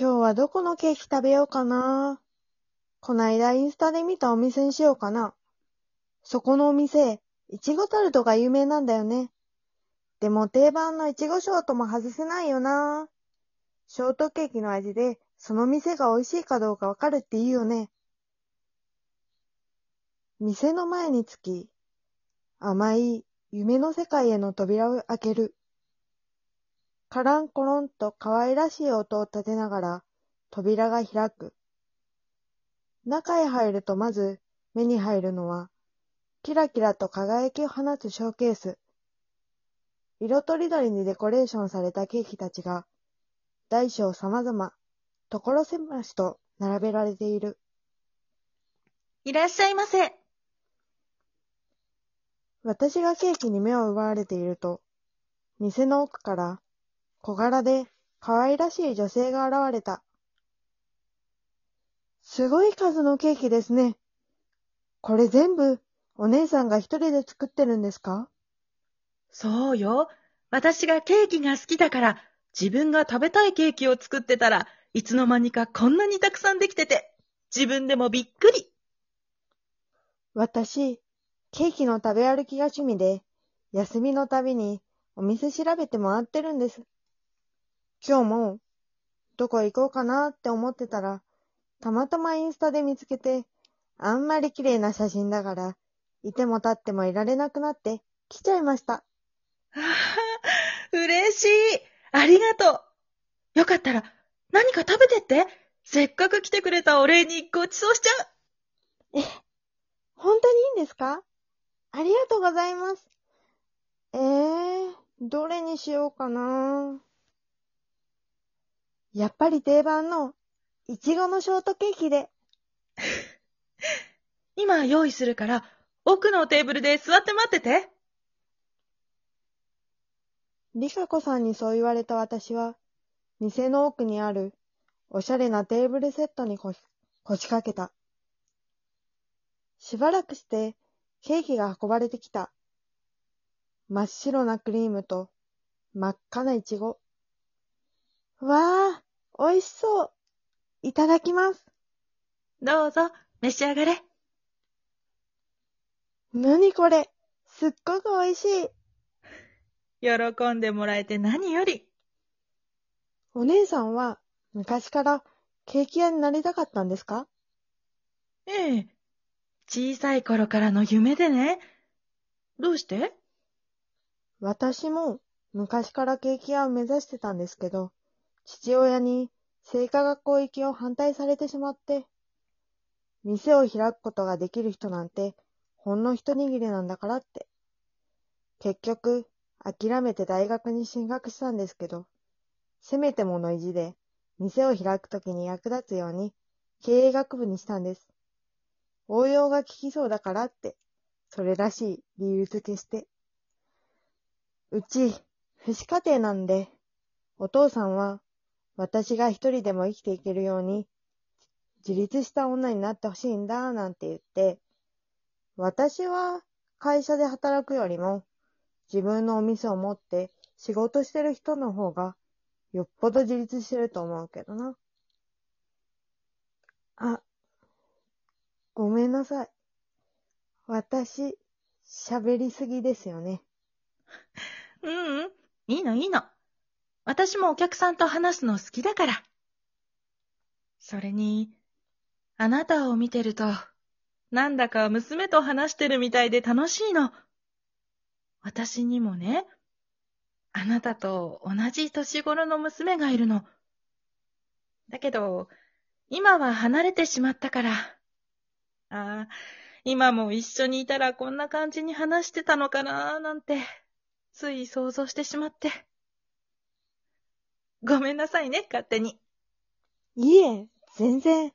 今日はどこのケーキ食べようかな。こないだインスタで見たお店にしようかな。そこのお店、いちごタルトが有名なんだよね。でも定番のいちごショートも外せないよな。ショートケーキの味で、その店が美味しいかどうかわかるって言うよね。店の前につき、甘い夢の世界への扉を開ける。カランコロンと可愛らしい音を立てながら扉が開く。中へ入るとまず目に入るのは、キラキラと輝きを放つショーケース。色とりどりにデコレーションされたケーキたちが、大小様々、所狭しと並べられている。いらっしゃいませ。私がケーキに目を奪われていると、店の奥から小柄で可愛らしい女性が現れた。すごい数のケーキですね。これ全部お姉さんが一人で作ってるんですか？そうよ。私がケーキが好きだから、自分が食べたいケーキを作ってたらいつの間にかこんなにたくさんできてて、自分でもびっくり。私、ケーキの食べ歩きが趣味で、休みのたびにお店調べて回ってるんです。今日も、どこ行こうかなって思ってたら、たまたまインスタで見つけて、あんまり綺麗な写真だから、いても立ってもいられなくなって来ちゃいました。ああ、嬉しい。ありがとう。よかったら、何か食べてって。せっかく来てくれたお礼にごちそうしちゃう。え、本当にいいんですか？ありがとうございます。えー、どれにしようかなやっぱり定番の、いちごのショートケーキで。今用意するから、奥のテーブルで座って待ってて。リカ子さんにそう言われた私は、店の奥にある、おしゃれなテーブルセットにこし腰掛けた。しばらくして、ケーキが運ばれてきた。真っ白なクリームと、真っ赤ないちご。わあ、美味しそう。いただきます。どうぞ、召し上がれ。なにこれ？すっごく美味しい。喜んでもらえて何より。お姉さんは昔からケーキ屋になりたかったんですか？ええ。小さい頃からの夢でね。どうして？私も昔からケーキ屋を目指してたんですけど、父親に製菓学校行きを反対されてしまって、店を開くことができる人なんてほんの一握りなんだからって。結局、諦めて大学に進学したんですけど、せめてもの意地で、店を開くときに役立つように、経営学部にしたんです。応用が効きそうだからって、それらしい理由付けして。うち、父子家庭なんで、お父さんは、私が一人でも生きていけるように、自立した女になってほしいんだ、なんて言って、私は会社で働くよりも、自分のお店を持って仕事してる人の方が、よっぽど自立してると思うけどな。あ、ごめんなさい。私、喋りすぎですよね。ううん、いいのいいの。私もお客さんと話すの好きだから。それに、あなたを見てると、なんだか娘と話してるみたいで楽しいの。私にもね、あなたと同じ年頃の娘がいるの。だけど、今は離れてしまったから。ああ、今も一緒にいたらこんな感じに話してたのかなーなんて、つい想像してしまって。ごめんなさいね、勝手に。いえ、全然。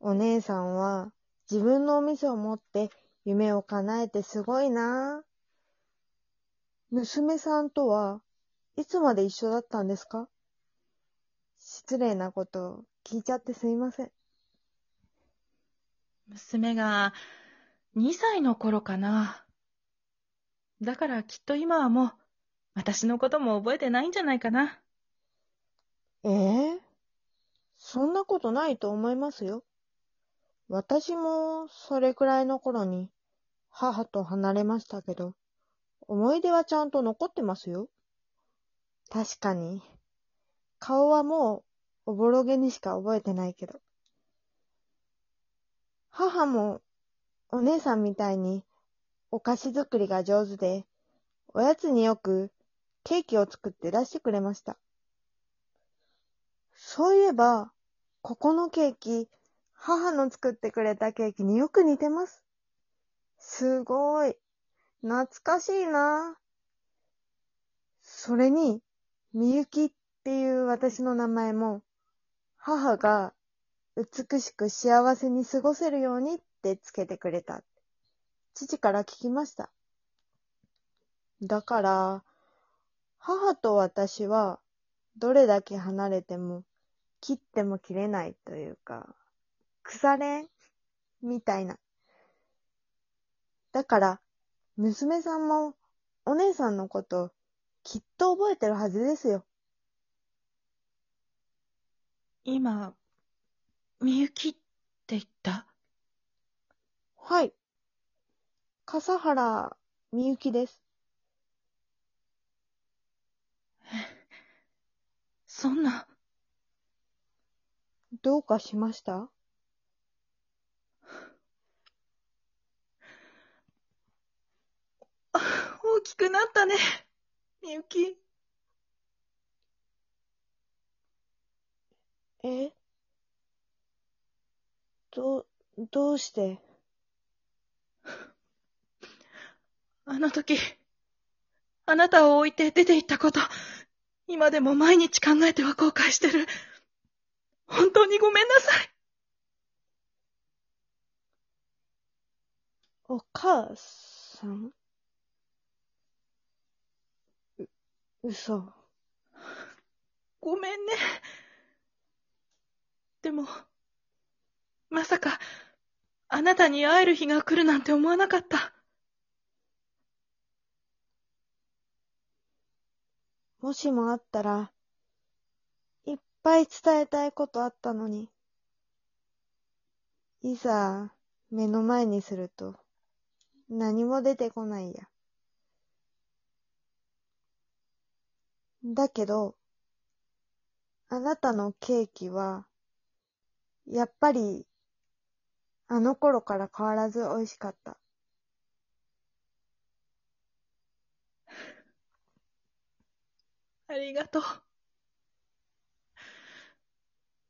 お姉さんは自分のお店を持って夢を叶えてすごいなぁ。娘さんとはいつまで一緒だったんですか？失礼なこと聞いちゃってすいません。娘が2歳の頃かな。だからきっと今はもう私のことも覚えてないんじゃないかな。ええそんなことないと思いますよ。私もそれくらいの頃に母と離れましたけど、思い出はちゃんと残ってますよ。確かに、顔はもうおぼろげにしか覚えてないけど。母もお姉さんみたいにお菓子作りが上手で、おやつによくケーキを作って出してくれました。そういえば、ここのケーキ、母の作ってくれたケーキによく似てます。すごい。懐かしいな。それに、みゆきっていう私の名前も、母が美しく幸せに過ごせるようにってつけてくれた。父から聞きました。だから、母と私は、どれだけ離れても、切っても切れないというか、腐れんみたいな。だから、娘さんも、お姉さんのこと、きっと覚えてるはずですよ。今、みゆきって言った？はい。笠原みゆきです。そんな、どうかしました？大きくなったね、みゆき。え？ど、どうして？あの時、あなたを置いて出て行ったこと、今でも毎日考えては後悔してる。本当にごめんなさい。お母さん？う、嘘。ごめんね。でも、まさか、あなたに会える日が来るなんて思わなかった。もしもあったら、いっぱい伝えたいことあったのに。いざ、目の前にすると、何も出てこないや。だけど、あなたのケーキは、やっぱり、あの頃から変わらず美味しかった。ありがとう。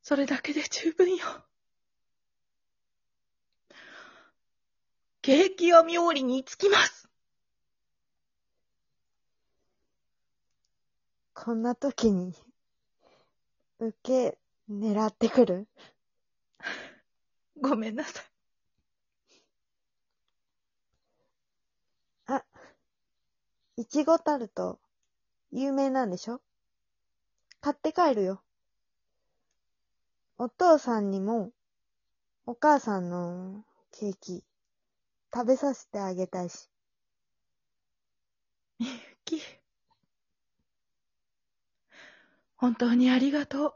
それだけで十分よ。ケーキを冥利につきます。こんな時に、受け、狙ってくる？ごめんなさい。あ、いちごタルト、有名なんでしょ？買って帰るよ。お父さんにも、お母さんのケーキ、食べさせてあげたいし。みゆき。本当にありがと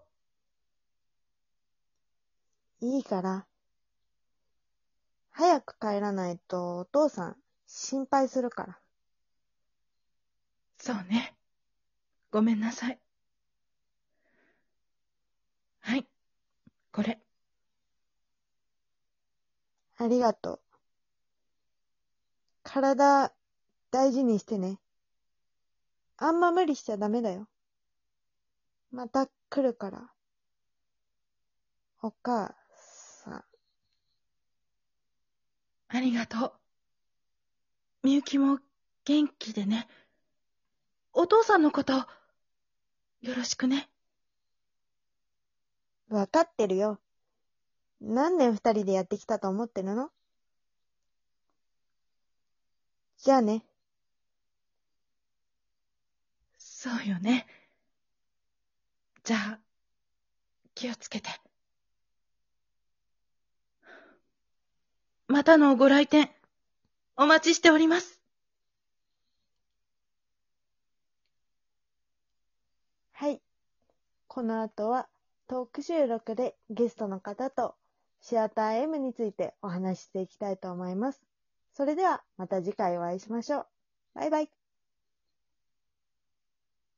う。いいから。早く帰らないとお父さん心配するから。そうね。ごめんなさい。はい。これ。ありがとう。体大事にしてね。あんま無理しちゃダメだよ。また来るから。お母さん。ありがとう。みゆきも元気でね。お父さんのこと、よろしくね。わかってるよ。何年二人でやってきたと思ってるの？じゃあね。そうよね。じゃあ、気をつけて。またのご来店、お待ちしております。はい。この後はトーク収録でゲストの方とシアター M についてお話ししていきたいと思います。それではまた次回お会いしましょう。バイバイ。